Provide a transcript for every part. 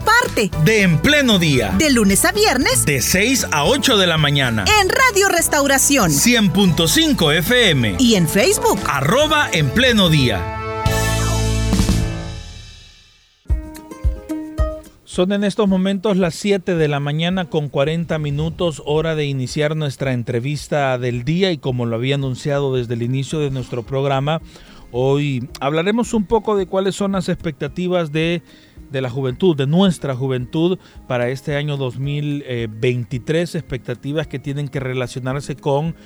parte de En Pleno Día. De lunes a viernes. De 6 a 8 de la mañana. En Radio Restauración. 100.5 FM. Y en Facebook. Arroba En Pleno Día. Son en estos momentos las 7 de la mañana con 40 minutos, hora de iniciar nuestra entrevista del día y como lo había anunciado desde el inicio de nuestro programa, hoy hablaremos un poco de cuáles son las expectativas de de la juventud, de nuestra juventud para este año 2023, expectativas que tienen que relacionarse con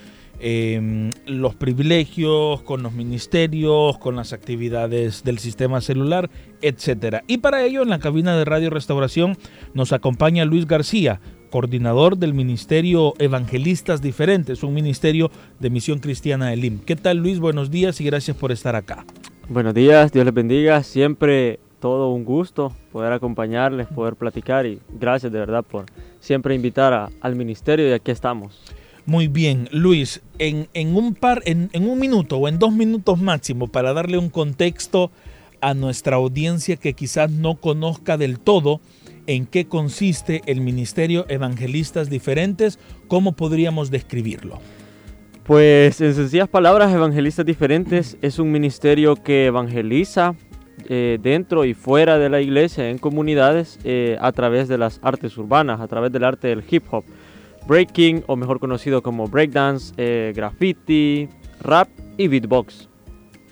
em, los privilegios, con los ministerios, con las actividades del sistema celular, etc. Y para ello en la cabina de Radio Restauración nos acompaña Luis García, coordinador del Ministerio Evangelistas Diferentes, un ministerio de misión cristiana Elim. ¿Qué tal Luis? Buenos días y gracias por estar acá. Buenos días, Dios les bendiga. Siempre todo un gusto poder acompañarles, poder platicar y gracias de verdad por siempre invitar al ministerio y aquí estamos. Muy bien, Luis, en, un par, en, en, un minuto o en dos minutos máximo para darle un contexto a nuestra audiencia que quizás no conozca del todo en qué consiste el Ministerio Evangelistas Diferentes, ¿cómo podríamos describirlo? Pues en sencillas palabras, Evangelistas Diferentes es un ministerio que evangeliza eh, dentro y fuera de la iglesia, en comunidades, eh, a través de las artes urbanas, a través del arte del hip hop, breaking o mejor conocido como breakdance, eh, graffiti, rap y beatbox,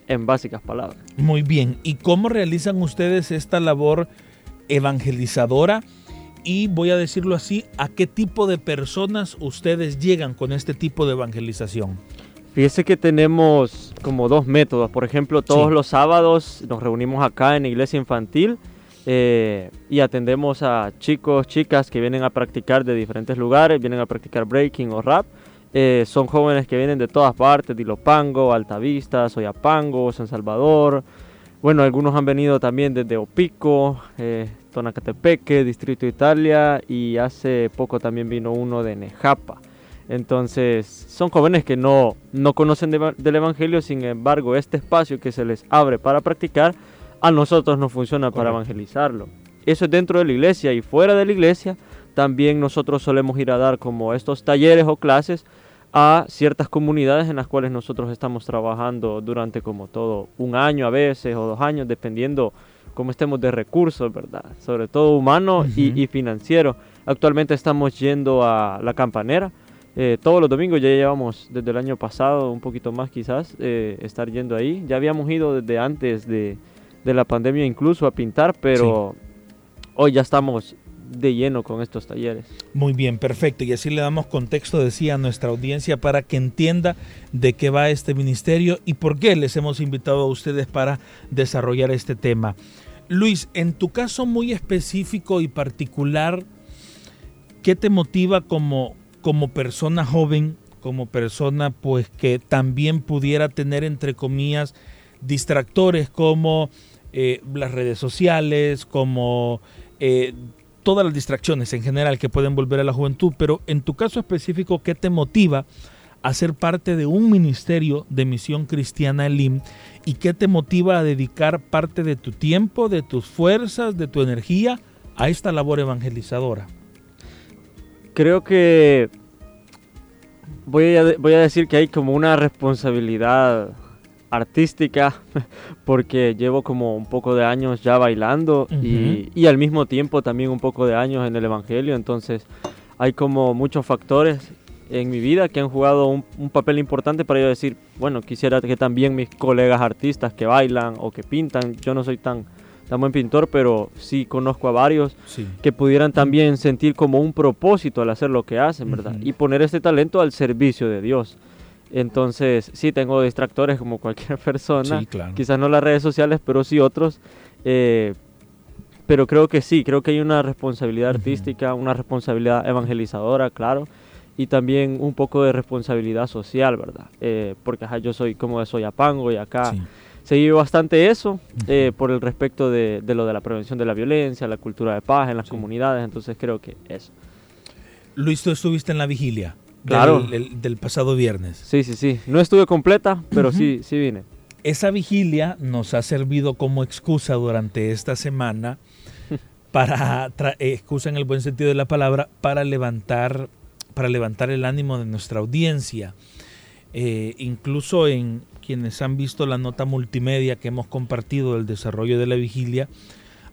en básicas palabras. Muy bien, ¿y cómo realizan ustedes esta labor evangelizadora? Y voy a decirlo así, ¿a qué tipo de personas ustedes llegan con este tipo de evangelización? Fíjese que tenemos como dos métodos. Por ejemplo, todos los sábados nos reunimos acá en la iglesia infantil eh, y atendemos a chicos, chicas que vienen a practicar de diferentes lugares, vienen a practicar breaking o rap. Eh, son jóvenes que vienen de todas partes, de Ilopango, Altavista, Soyapango, San Salvador. Bueno, algunos han venido también desde Opico, eh, Tonacatepeque, Distrito Italia y hace poco también vino uno de Nejapa. Entonces, son jóvenes que no, no conocen del Evangelio, sin embargo, este espacio que se les abre para practicar, a nosotros nos funciona para evangelizarlo. Eso es dentro de la iglesia y fuera de la iglesia, también nosotros solemos ir a dar como estos talleres o clases a ciertas comunidades en las cuales nosotros estamos trabajando durante como todo un año a veces o dos años, dependiendo cómo estemos de recursos, ¿verdad? Sobre todo humano y, y financiero. Actualmente estamos yendo a la campanera, eh, todos los domingos ya llevamos desde el año pasado, un poquito más quizás, eh, estar yendo ahí. Ya habíamos ido desde antes de, la pandemia incluso a pintar, pero hoy ya estamos de lleno con estos talleres. Muy bien, perfecto. Y así le damos contexto, decía, a nuestra audiencia para que entienda de qué va este ministerio y por qué les hemos invitado a ustedes para desarrollar este tema. Luis, en tu caso muy específico y particular, ¿qué te motiva como, como persona joven, como persona pues que también pudiera tener entre comillas distractores como eh, las redes sociales, como eh, todas las distracciones en general que pueden volver a la juventud, pero en tu caso específico, ¿qué te motiva a ser parte de un ministerio de misión cristiana ELIM y qué te motiva a dedicar parte de tu tiempo, de tus fuerzas, de tu energía a esta labor evangelizadora? creo que voy a, voy a decir que hay como una responsabilidad artística porque llevo como un poco de años ya bailando y, y, al mismo tiempo también un poco de años en el Evangelio, entonces hay como muchos factores en mi vida que han jugado un, un, papel importante para yo decir, bueno, quisiera que también mis colegas artistas que bailan o que pintan, yo no soy tan tan buen pintor, pero sí conozco a varios que pudieran también sentir como un propósito al hacer lo que hacen, ¿verdad? Y poner este talento al servicio de Dios. Entonces, sí, tengo distractores como cualquier persona, quizás no las redes sociales, pero sí otros. Eh, pero creo que sí, creo que hay una responsabilidad artística, una responsabilidad evangelizadora, claro. y también un poco de responsabilidad social, ¿verdad? Eh, porque yo soy como de Soyapango y acá se vive bastante eso eh, por el respecto de, lo de la prevención de la violencia, la cultura de paz en las comunidades, entonces creo que eso. Luis, tú estuviste en la vigilia claro. del, pasado viernes. Sí, sí, sí. No estuve completa, pero sí, sí vine. Esa vigilia nos ha servido como excusa durante esta semana para, eh, excusa en el buen sentido de la palabra, para levantar para levantar el ánimo de nuestra audiencia. Eh, incluso en quienes han visto la nota multimedia que hemos compartido del desarrollo de la vigilia,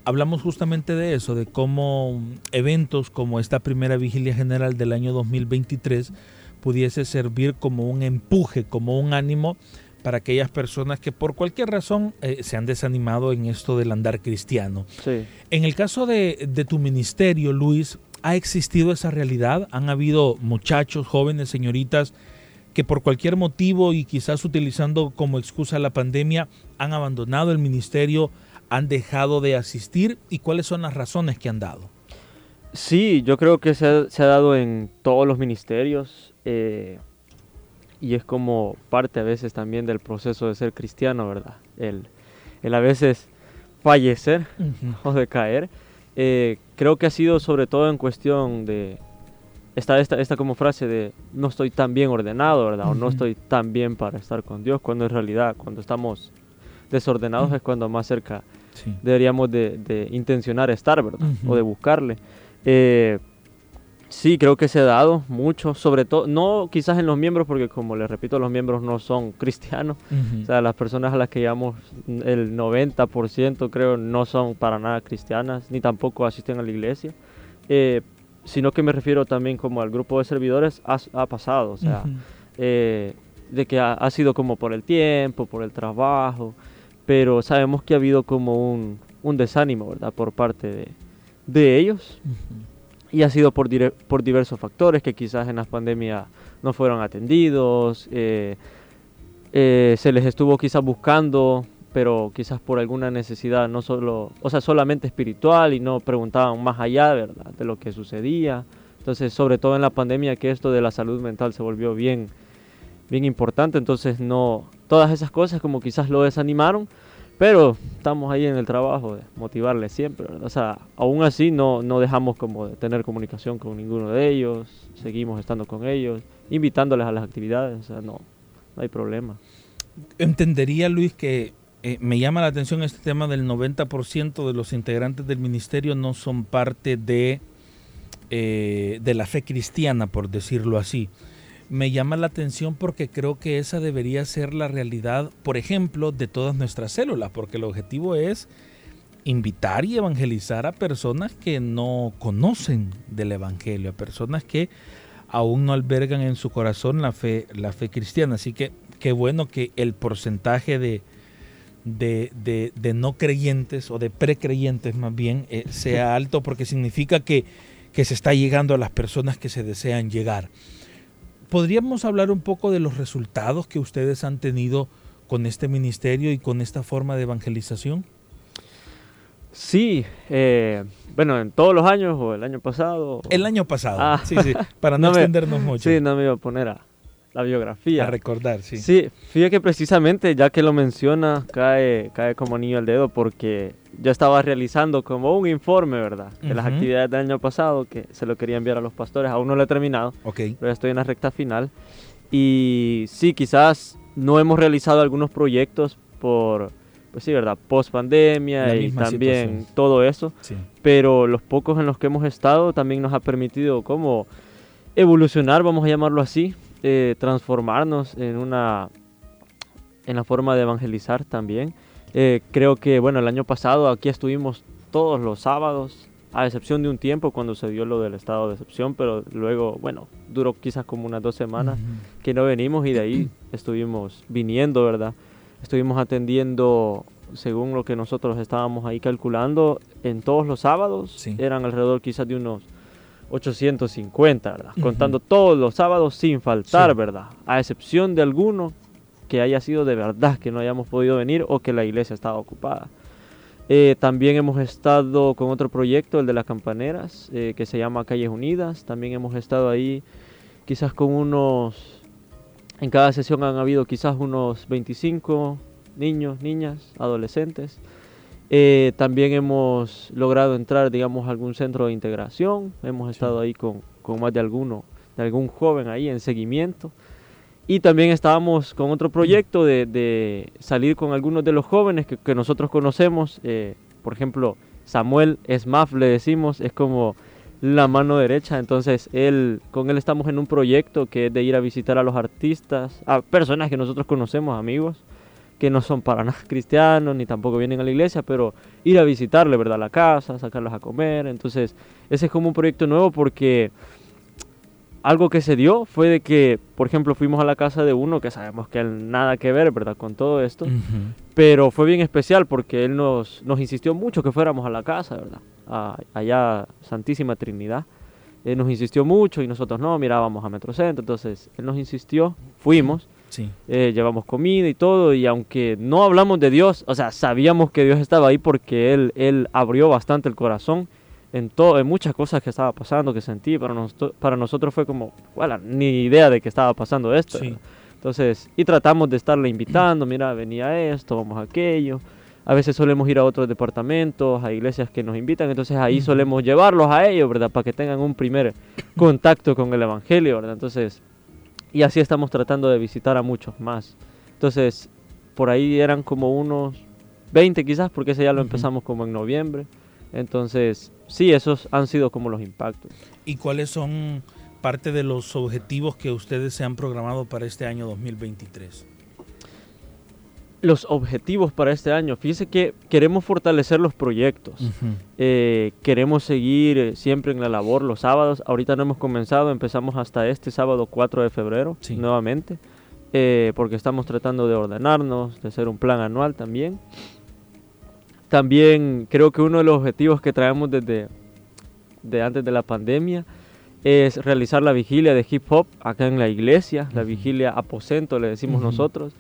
hablamos justamente de eso, de cómo eventos como esta primera vigilia general del año 2023 pudiese servir como un empuje, como un ánimo para aquellas personas que por cualquier razón eh, se han desanimado en esto del andar cristiano. En el caso de, de tu ministerio, Luis, ¿Ha existido esa realidad? ¿Han habido muchachos, jóvenes, señoritas que por cualquier motivo y quizás utilizando como excusa la pandemia han abandonado el ministerio, han dejado de asistir y cuáles son las razones que han dado? Sí, yo creo que se ha, dado en todos los ministerios eh, y es como parte a veces también del proceso de ser cristiano, ¿verdad? El, a veces fallecer o decaer. Eh, creo que ha sido sobre todo en cuestión de esta, esta, esta como frase de no estoy tan bien ordenado, ¿verdad? O no estoy tan bien para estar con Dios, cuando en realidad cuando estamos desordenados es cuando más cerca deberíamos de, de, intencionar estar, ¿verdad? O de buscarle. Eh, Sí, creo que se ha dado mucho, sobre todo, no quizás en los miembros, porque como les repito, los miembros no son cristianos. O sea, las personas a las que llamamos el 90% creo no son para nada cristianas, ni tampoco asisten a la iglesia. Eh, sino que me refiero también como al grupo de servidores ha, pasado, o sea, eh, de que ha, sido como por el tiempo, por el trabajo, pero sabemos que ha habido como un, un desánimo, ¿verdad? Por parte de, de ellos y ha sido por, por diversos factores que quizás en la pandemia no fueron atendidos, eh, eh, se les estuvo quizás buscando, pero quizás por alguna necesidad, no solo, o sea, solamente espiritual y no preguntaban más allá ¿verdad? de lo que sucedía. Entonces, sobre todo en la pandemia que esto de la salud mental se volvió bien, bien importante, entonces no, todas esas cosas como quizás lo desanimaron, pero estamos ahí en el trabajo de motivarles siempre, O sea, aún así no, no dejamos como de tener comunicación con ninguno de ellos, seguimos estando con ellos, invitándoles a las actividades, o sea, no, no hay problema. Entendería, Luis, que eh, me llama la atención este tema del 90% de los integrantes del ministerio no son parte de, eh, de la fe cristiana, por decirlo así me llama la atención porque creo que esa debería ser la realidad, por ejemplo, de todas nuestras células, porque el objetivo es invitar y evangelizar a personas que no conocen del Evangelio, a personas que aún no albergan en su corazón la fe, la fe cristiana. Así que qué bueno que el porcentaje de, de, no creyentes o de precreyentes más bien eh, sea alto porque significa que, que se está llegando a las personas que se desean llegar. ¿Podríamos hablar un poco de los resultados que ustedes han tenido con este ministerio y con esta forma de evangelización? Sí, eh, bueno, en todos los años o el año pasado. El año pasado, ah. sí, sí, para no, extendernos mucho. Sí, no me iba a poner a, la biografía. A recordar, sí. Sí, fíjate que precisamente ya que lo menciona, cae, cae como niño al dedo porque yo estaba realizando como un informe, ¿verdad? De las actividades del año pasado que se lo quería enviar a los pastores. Aún no lo he terminado, Ok. pero ya estoy en la recta final. Y sí, quizás no hemos realizado algunos proyectos por, pues sí, ¿verdad? Post pandemia y también todo eso. Sí. Pero los pocos en los que hemos estado también nos ha permitido como evolucionar, vamos a llamarlo así, eh, transformarnos en una en la forma de evangelizar también. Eh, creo que, bueno, el año pasado aquí estuvimos todos los sábados, a excepción de un tiempo cuando se dio lo del estado de excepción, pero luego, bueno, duró quizás como unas dos semanas que no venimos y de ahí estuvimos viniendo, ¿verdad? Estuvimos atendiendo, según lo que nosotros estábamos ahí calculando, en todos los sábados, eran alrededor quizás de unos 850, ¿verdad? Contando todos los sábados sin faltar, ¿verdad? A excepción de alguno que haya sido de verdad que no hayamos podido venir o que la iglesia estaba ocupada. Eh, también hemos estado con otro proyecto, el de las campaneras, eh, que se llama Calles Unidas. También hemos estado ahí quizás con unos, en cada sesión han habido quizás unos 25 niños, niñas, adolescentes. Eh, también hemos logrado entrar, digamos, a algún centro de integración. Hemos estado ahí con, con, más de alguno, de algún joven ahí en seguimiento. Y también estábamos con otro proyecto de, de salir con algunos de los jóvenes que, que nosotros conocemos. Eh, por ejemplo, Samuel Smaf, le decimos, es como la mano derecha. Entonces, él, con él estamos en un proyecto que es de ir a visitar a los artistas, a personas que nosotros conocemos, amigos que no son para nada cristianos ni tampoco vienen a la iglesia, pero ir a visitarle, ¿verdad? La casa, sacarlos a comer. Entonces, ese es como un proyecto nuevo porque algo que se dio fue de que, por ejemplo, fuimos a la casa de uno que sabemos que nada que ver, ¿verdad? Con todo esto. Pero fue bien especial porque él nos, nos insistió mucho que fuéramos a la casa, ¿verdad? allá, Santísima Trinidad. Él nos insistió mucho y nosotros no, mirábamos a Metrocentro. Entonces, él nos insistió, fuimos. Eh, llevamos comida y todo, y aunque no hablamos de Dios, o sea, sabíamos que Dios estaba ahí porque Él, él abrió bastante el corazón en, todo, en muchas cosas que estaba pasando, que sentí, para, para nosotros fue como, bueno, ni idea de que estaba pasando esto. Entonces, y tratamos de estarle invitando, mira, venía esto, vamos a aquello. A veces solemos ir a otros departamentos, a iglesias que nos invitan, entonces ahí solemos llevarlos a ellos, ¿verdad? Para que tengan un primer contacto con el Evangelio, ¿verdad? Entonces, y así estamos tratando de visitar a muchos más. Entonces, por ahí eran como unos 20 quizás, porque ese ya lo empezamos como en noviembre. Entonces, sí, esos han sido como los impactos. ¿Y cuáles son parte de los objetivos que ustedes se han programado para este año 2023? Los objetivos para este año. Fíjese que queremos fortalecer los proyectos. Eh, queremos seguir eh, siempre en la labor los sábados. Ahorita no hemos comenzado, empezamos hasta este sábado 4 de febrero nuevamente, eh, porque estamos tratando de ordenarnos, de hacer un plan anual también. También creo que uno de los objetivos que traemos desde de antes de la pandemia es realizar la vigilia de hip hop acá en la iglesia, la vigilia aposento le decimos nosotros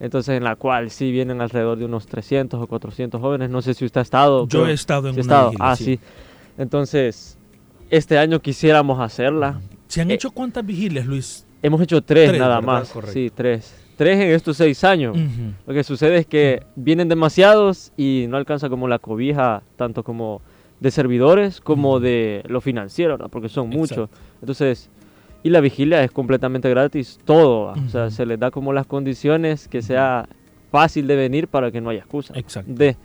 entonces en la cual sí vienen alrededor de unos 300 o 400 jóvenes. No sé si usted ha estado. Yo he estado en una estado. ah, sí. Entonces, este año quisiéramos hacerla. ¿Se han eh, hecho cuántas vigilias, Luis? Hemos hecho tres, nada más. Sí, tres. Tres en estos seis años. Lo que sucede es que vienen demasiados y no alcanza como la cobija, tanto como de servidores como de lo financiero, porque son muchos. Entonces, y la vigilia es completamente gratis, todo. O sea, se les da como las condiciones que sea fácil de venir para que no haya excusa. Exacto. De,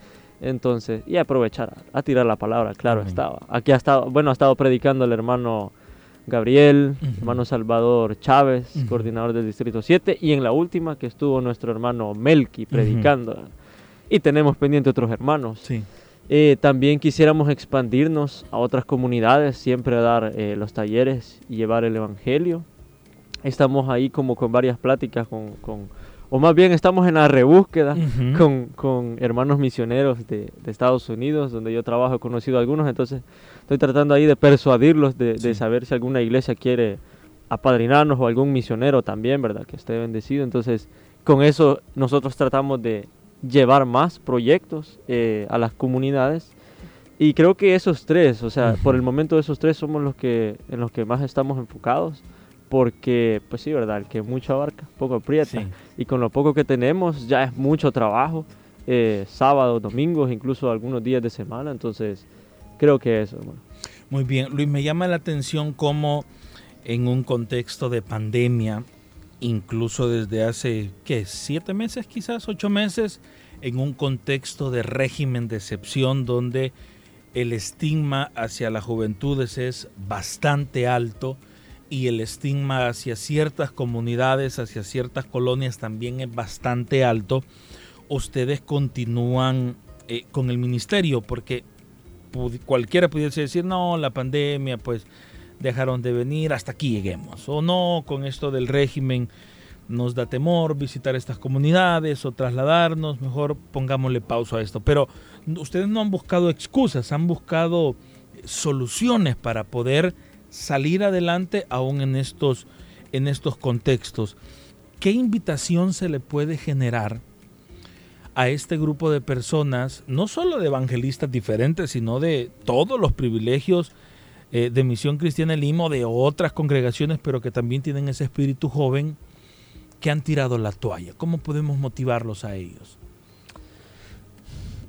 entonces, y aprovechar a, tirar la palabra, claro, estaba. Aquí ha estado, bueno, ha estado predicando el hermano Gabriel, hermano Salvador Chávez, coordinador del Distrito 7, y en la última que estuvo nuestro hermano Melqui predicando. Y tenemos pendiente otros hermanos. Sí. Eh, también quisiéramos expandirnos a otras comunidades, siempre a dar eh, los talleres y llevar el Evangelio. Estamos ahí como con varias pláticas con, con o más bien estamos en la rebúsqueda con, con, hermanos misioneros de, de, Estados Unidos, donde yo trabajo, he conocido a algunos, entonces estoy tratando ahí de persuadirlos, de, de saber si alguna iglesia quiere apadrinarnos o algún misionero también, ¿verdad? Que esté bendecido. Entonces, con eso nosotros tratamos de, llevar más proyectos eh, a las comunidades. Y creo que esos tres, o sea, por el momento esos tres somos los que en los que más estamos enfocados, porque, pues sí, verdad, el que mucho abarca, poco aprieta. Y con lo poco que tenemos ya es mucho trabajo, eh, sábados, domingos, incluso algunos días de semana, entonces creo que eso. Muy bien, Luis, me llama la atención cómo en un contexto de pandemia, incluso desde hace, ¿qué? ¿Siete meses quizás? ¿Ocho meses? En un contexto de régimen de excepción donde el estigma hacia la juventud es bastante alto y el estigma hacia ciertas comunidades, hacia ciertas colonias también es bastante alto, ustedes continúan eh, con el ministerio porque cualquiera pudiese decir, no, la pandemia, pues dejaron de venir, hasta aquí lleguemos. O no, con esto del régimen nos da temor visitar estas comunidades o trasladarnos, mejor pongámosle pausa a esto. Pero ustedes no han buscado excusas, han buscado soluciones para poder salir adelante aún en estos, en estos contextos. ¿Qué invitación se le puede generar a este grupo de personas, no solo de evangelistas diferentes, sino de todos los privilegios eh, de Misión Cristiana Limo, de otras congregaciones, pero que también tienen ese espíritu joven, que han tirado la toalla. ¿Cómo podemos motivarlos a ellos?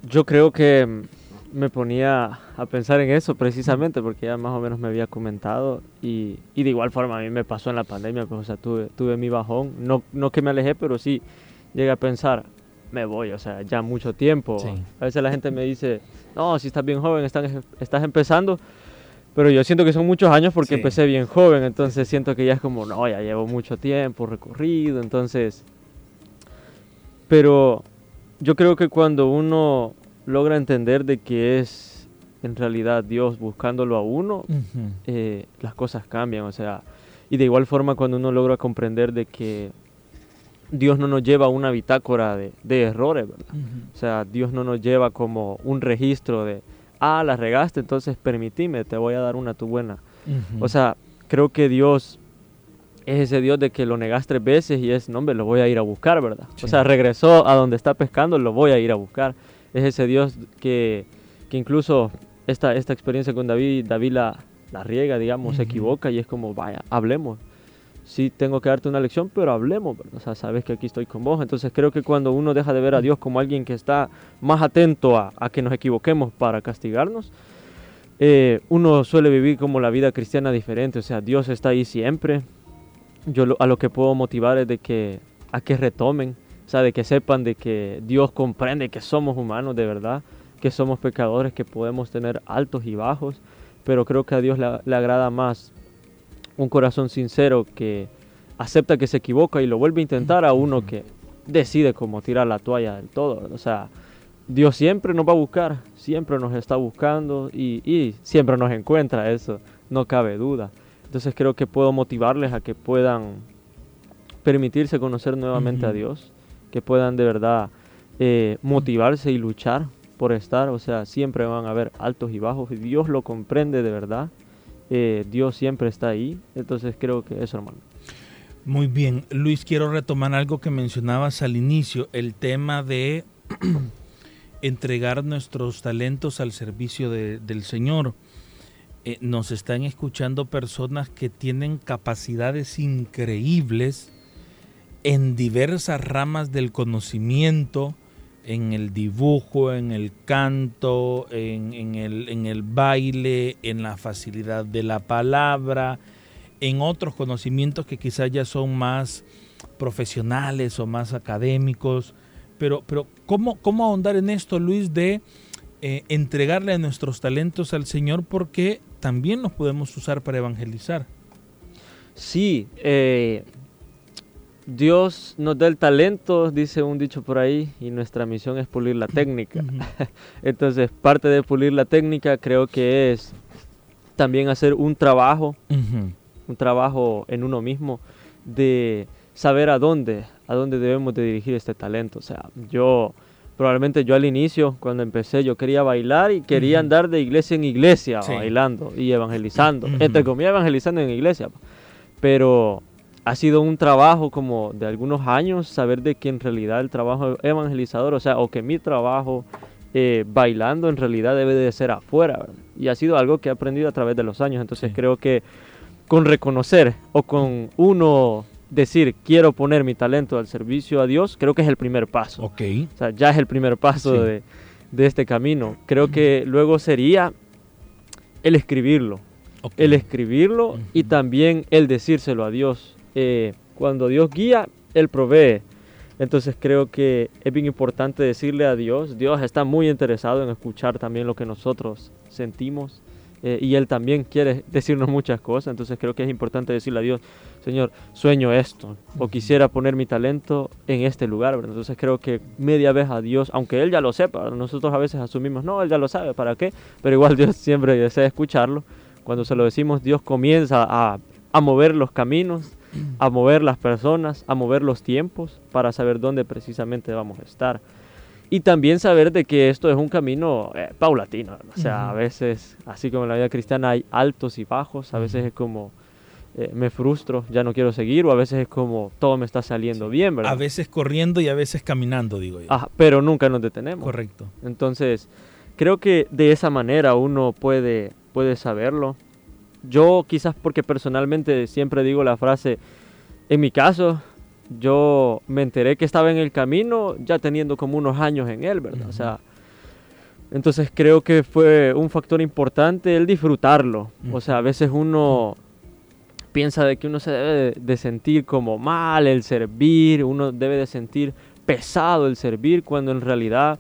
Yo creo que me ponía a pensar en eso precisamente porque ya más o menos me había comentado y, y de igual forma a mí me pasó en la pandemia, pues o sea, tuve, tuve mi bajón, no, no que me alejé, pero sí llegué a pensar, me voy, o sea, ya mucho tiempo. A veces la gente me dice, no, si estás bien joven, estás, estás empezando, pero yo siento que son muchos años porque empecé bien joven, entonces siento que ya es como, no, ya llevo mucho tiempo recorrido, entonces... Pero yo creo que cuando uno logra entender de que es en realidad Dios buscándolo a uno, eh, las cosas cambian, o sea, y de igual forma cuando uno logra comprender de que Dios no nos lleva a una bitácora de, errores, ¿verdad? O sea, Dios no nos lleva como un registro de, ah, la regaste, entonces permitime, te voy a dar una tu buena. O sea, creo que Dios es ese Dios de que lo negas tres veces y es, no, hombre, lo voy a ir a buscar, ¿verdad? O sea, regresó a donde está pescando, lo voy a ir a buscar es ese Dios que, que incluso esta, esta experiencia con David, David la, la riega, digamos, se equivoca y es como, vaya, hablemos. Sí, tengo que darte una lección, pero hablemos, o sea, sabes que aquí estoy con vos. Entonces creo que cuando uno deja de ver a Dios como alguien que está más atento a, a que nos equivoquemos para castigarnos, eh, uno suele vivir como la vida cristiana diferente, o sea, Dios está ahí siempre. Yo a lo que puedo motivar es de que a que retomen o sea, de que sepan de que Dios comprende que somos humanos de verdad, que somos pecadores, que podemos tener altos y bajos, pero creo que a Dios le, agrada más un corazón sincero que acepta que se equivoca y lo vuelve a intentar a uno que decide como tirar la toalla del todo. O sea, Dios siempre nos va a buscar, siempre nos está buscando y, siempre nos encuentra, eso no cabe duda. Entonces creo que puedo motivarles a que puedan permitirse conocer nuevamente a Dios, que puedan de verdad eh, motivarse y luchar por estar, o sea, siempre van a haber altos y bajos, y Dios lo comprende de verdad, eh, Dios siempre está ahí, entonces creo que eso, hermano. Muy bien, Luis, quiero retomar algo que mencionabas al inicio, el tema de entregar nuestros talentos al servicio del Señor. Eh, nos están escuchando personas que tienen capacidades increíbles en diversas ramas del conocimiento, en el dibujo, en el canto, en, el, baile, en la facilidad de la palabra, en otros conocimientos que quizás ya son más profesionales o más académicos. Pero, pero ¿cómo, ¿cómo ahondar en esto, Luis, de eh, entregarle nuestros talentos al Señor porque también los podemos usar para evangelizar? Sí, eh, Dios nos da el talento, dice un dicho por ahí, y nuestra misión es pulir la técnica. Entonces, parte de pulir la técnica creo que es también hacer un trabajo, un trabajo en uno mismo de saber a dónde, a dónde debemos de dirigir este talento. O sea, yo probablemente yo al inicio, cuando empecé, yo quería bailar y quería andar de iglesia en iglesia bailando y evangelizando, entre comillas evangelizando en iglesia. Pero ha sido un trabajo como de algunos años saber de que en realidad el trabajo evangelizador, o sea, o que mi trabajo eh, bailando en realidad debe de ser afuera. Y ha sido algo que he aprendido a través de los años. Entonces creo que con reconocer o con uno decir quiero poner mi talento al servicio a Dios, creo que es el primer paso. Ok. O sea, ya es el primer paso de, de, este camino. Creo que luego sería el escribirlo. El escribirlo y también el decírselo a Dios eh, cuando Dios guía, Él provee. Entonces creo que es bien importante decirle a Dios, Dios está muy interesado en escuchar también lo que nosotros sentimos eh, y Él también quiere decirnos muchas cosas, entonces creo que es importante decirle a Dios, Señor, sueño esto o quisiera poner mi talento en este lugar, entonces creo que media vez a Dios, aunque Él ya lo sepa, nosotros a veces asumimos, no, Él ya lo sabe, ¿para qué? Pero igual Dios siempre desea escucharlo, cuando se lo decimos, Dios comienza a, a mover los caminos, a mover las personas, a mover los tiempos para saber dónde precisamente vamos a estar. Y también saber de que esto es un camino eh, paulatino. O sea, a veces, así como en la vida cristiana hay altos y bajos, a veces es como eh, me frustro, ya no quiero seguir, o a veces es como todo me está saliendo bien, ¿verdad? A veces corriendo y a veces caminando, digo yo. pero nunca nos detenemos. Correcto. Entonces, creo que de esa manera uno puede, puede saberlo yo quizás porque personalmente siempre digo la frase, en mi caso, yo me enteré que estaba en el camino ya teniendo como unos años en él, ¿verdad? O sea, entonces creo que fue un factor importante el disfrutarlo. O sea, a veces uno piensa de que uno se debe de sentir como mal el servir, uno debe de sentir pesado el servir, cuando en realidad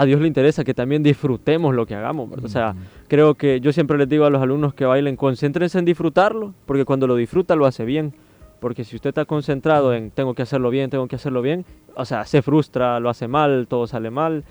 a Dios le interesa que también disfrutemos lo que hagamos. O sea, creo que yo siempre les digo a los alumnos que bailen, concéntrense en disfrutarlo, porque cuando lo disfruta lo hace bien. Porque si usted está concentrado en tengo que hacerlo bien, tengo que hacerlo bien, o sea, se frustra, lo hace mal, todo sale mal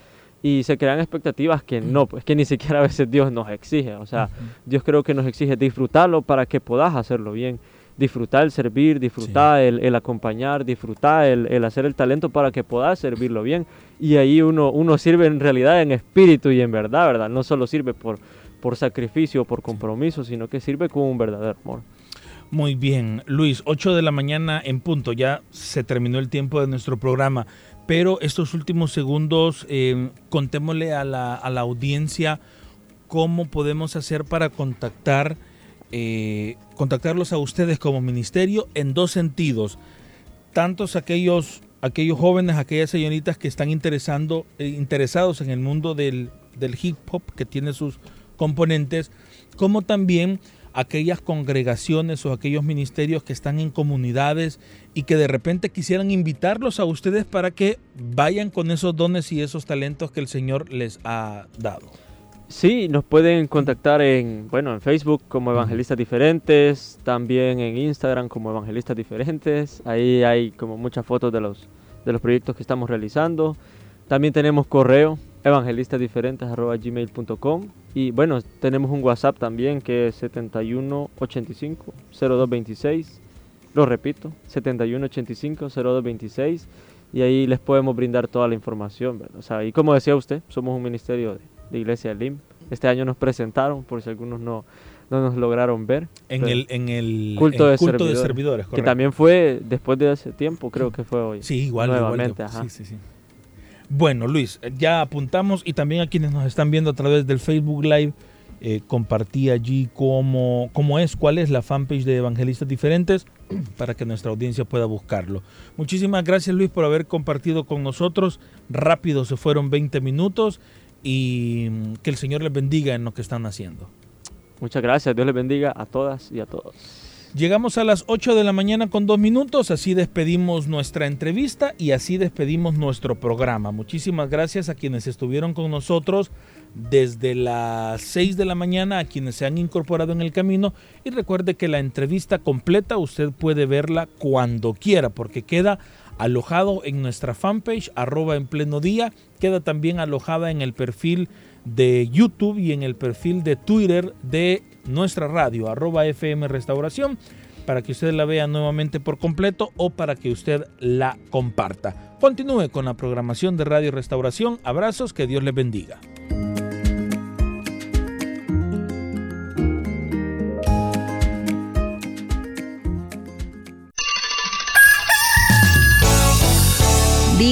y se crean expectativas que no, pues que ni siquiera a veces Dios nos exige. O sea, Dios creo que nos exige disfrutarlo para que puedas hacerlo bien. Disfrutar el servir, disfrutar el, acompañar, disfrutar el, hacer el talento para que puedas servirlo bien. Y ahí uno, uno sirve en realidad en espíritu y en verdad, ¿verdad? No solo sirve por, por sacrificio, por compromiso, sino que sirve con un verdadero amor. Muy bien, Luis, 8 de la mañana en punto, ya se terminó el tiempo de nuestro programa, pero estos últimos segundos, eh, contémosle a la, a la, audiencia cómo podemos hacer para contactar, eh, contactarlos a ustedes como ministerio en dos sentidos, tantos aquellos, aquellos jóvenes, aquellas señoritas que están interesando, eh, interesados en el mundo del, del hip hop, que tiene sus componentes, como también aquellas congregaciones o aquellos ministerios que están en comunidades y que de repente quisieran invitarlos a ustedes para que vayan con esos dones y esos talentos que el Señor les ha dado. Sí, nos pueden contactar en, bueno, en Facebook como Evangelistas Diferentes, también en Instagram como Evangelistas Diferentes. Ahí hay como muchas fotos de los, de los proyectos que estamos realizando. También tenemos correo evangelistasdiferentes.gmail.com y bueno, tenemos un WhatsApp también que es 7185-0226, lo repito, 7185-0226 y ahí les podemos brindar toda la información. O sea, y como decía usted, somos un ministerio de, Iglesia LIM. Este año nos presentaron, por si algunos no, no nos lograron ver. En el, en el culto, de, servidores, que también fue después de ese tiempo, creo que fue hoy. Sí, igual. Nuevamente, Sí, sí, sí. Bueno, Luis, ya apuntamos y también a quienes nos están viendo a través del Facebook Live, eh, compartí allí cómo, cómo es, cuál es la fanpage de Evangelistas Diferentes para que nuestra audiencia pueda buscarlo. Muchísimas gracias Luis por haber compartido con nosotros. Rápido se fueron 20 minutos y mm, que el Señor les bendiga en lo que están haciendo. Muchas gracias, Dios les bendiga a todas y a todos. Llegamos a las 8 de la mañana con dos minutos, así despedimos nuestra entrevista y así despedimos nuestro programa. Muchísimas gracias a quienes estuvieron con nosotros desde las 6 de la mañana, a quienes se han incorporado en el camino y recuerde que la entrevista completa usted puede verla cuando quiera porque queda alojado en nuestra fanpage arroba en pleno día, queda también alojada en el perfil de YouTube y en el perfil de Twitter de nuestra radio, arroba FM Restauración, para que usted la vea nuevamente por completo o para que usted la comparta. Continúe con la programación de Radio Restauración. Abrazos, que Dios le bendiga.